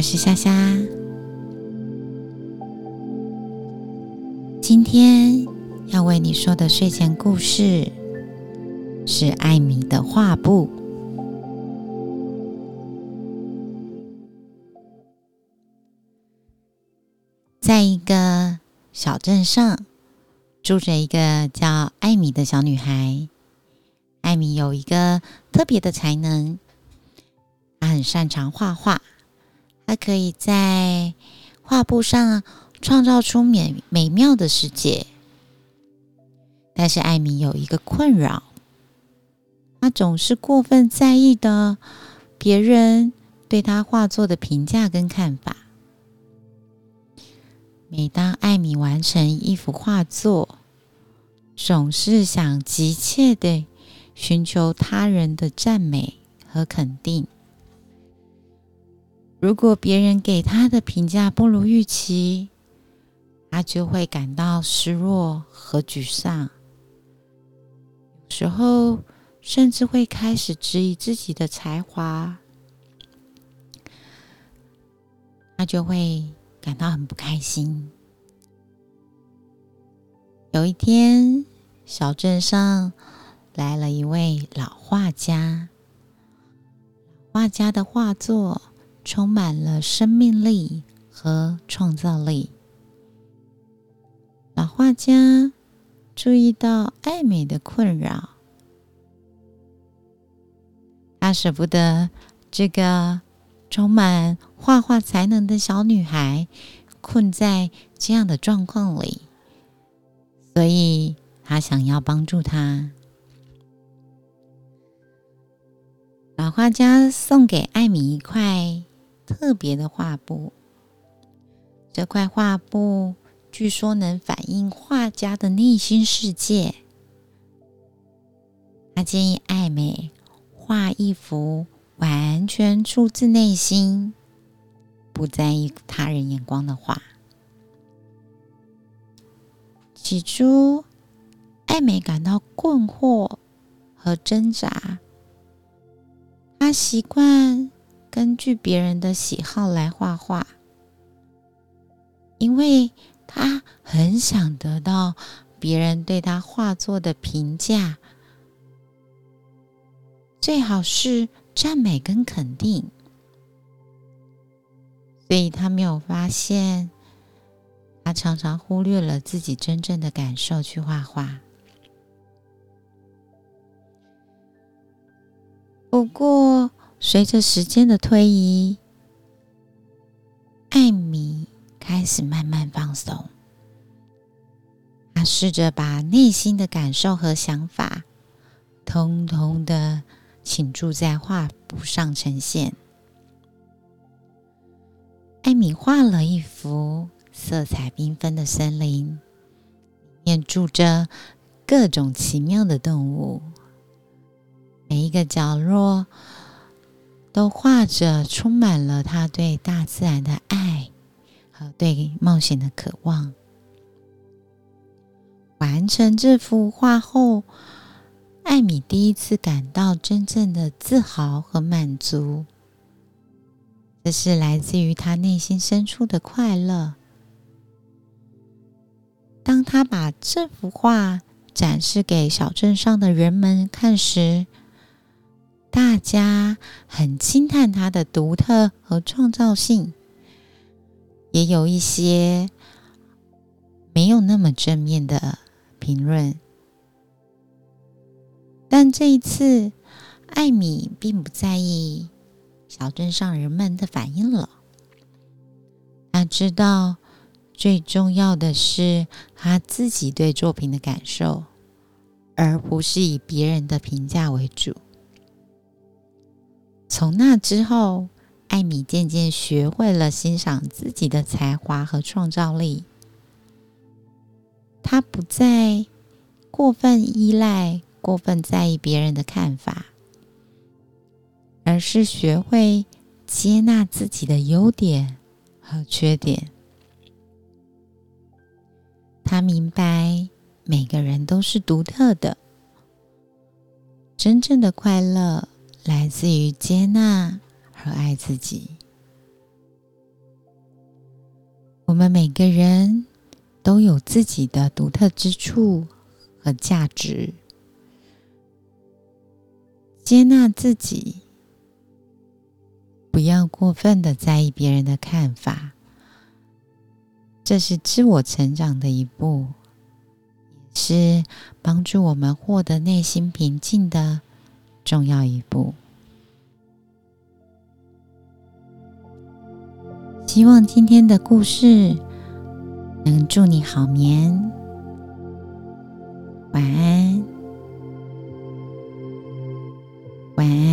我是夏夏。今天要为你说的睡前故事是艾米的画布。在一个小镇上，住着一个叫艾米的小女孩。艾米有一个特别的才能，她很擅长画画，他可以在画布上创造出美美妙的世界。但是艾米有一个困扰，她总是过分在意的别人对她画作的评价跟看法。每当艾米完成一幅画作，总是想急切的。寻求他人的赞美和肯定。如果别人给他的评价不如预期，他就会感到失落和沮丧。有时候，甚至会开始质疑自己的才华，他就会感到很不开心。有一天，小镇上。来了一位老画家，画家的画作充满了生命力和创造力。老画家注意到艾美的困扰，他舍不得这个充满画画才能的小女孩困在这样的状况里，所以他想要帮助她。老画家送给艾米一块特别的画布，这块画布据说能反映画家的内心世界。他建议艾美画一幅完全出自内心、不在意他人眼光的画。起初，艾美感到困惑和挣扎。他习惯根据别人的喜好来画画，因为他很想得到别人对他画作的评价，最好是赞美跟肯定。所以他没有发现，他常常忽略了自己真正的感受去画画。不过，随着时间的推移，艾米开始慢慢放松。他试着把内心的感受和想法，通通的倾注在画布上呈现。艾米画了一幅色彩缤纷的森林，里面住着各种奇妙的动物。每一个角落都画着充满了他对大自然的爱和对冒险的渴望。完成这幅画后，艾米第一次感到真正的自豪和满足。这是来自于他内心深处的快乐。当他把这幅画展示给小镇上的人们看时，大家很惊叹他的独特和创造性，也有一些没有那么正面的评论。但这一次，艾米并不在意小镇上人们的反应了。他知道，最重要的是他自己对作品的感受，而不是以别人的评价为主。从那之后，艾米渐渐学会了欣赏自己的才华和创造力。他不再过分依赖、过分在意别人的看法，而是学会接纳自己的优点和缺点。他明白每个人都是独特的，真正的快乐。来自于接纳和爱自己。我们每个人都有自己的独特之处和价值，接纳自己，不要过分的在意别人的看法，这是自我成长的一步，是帮助我们获得内心平静的重要一步。希望今天的故事能祝你好眠。晚安。晚安。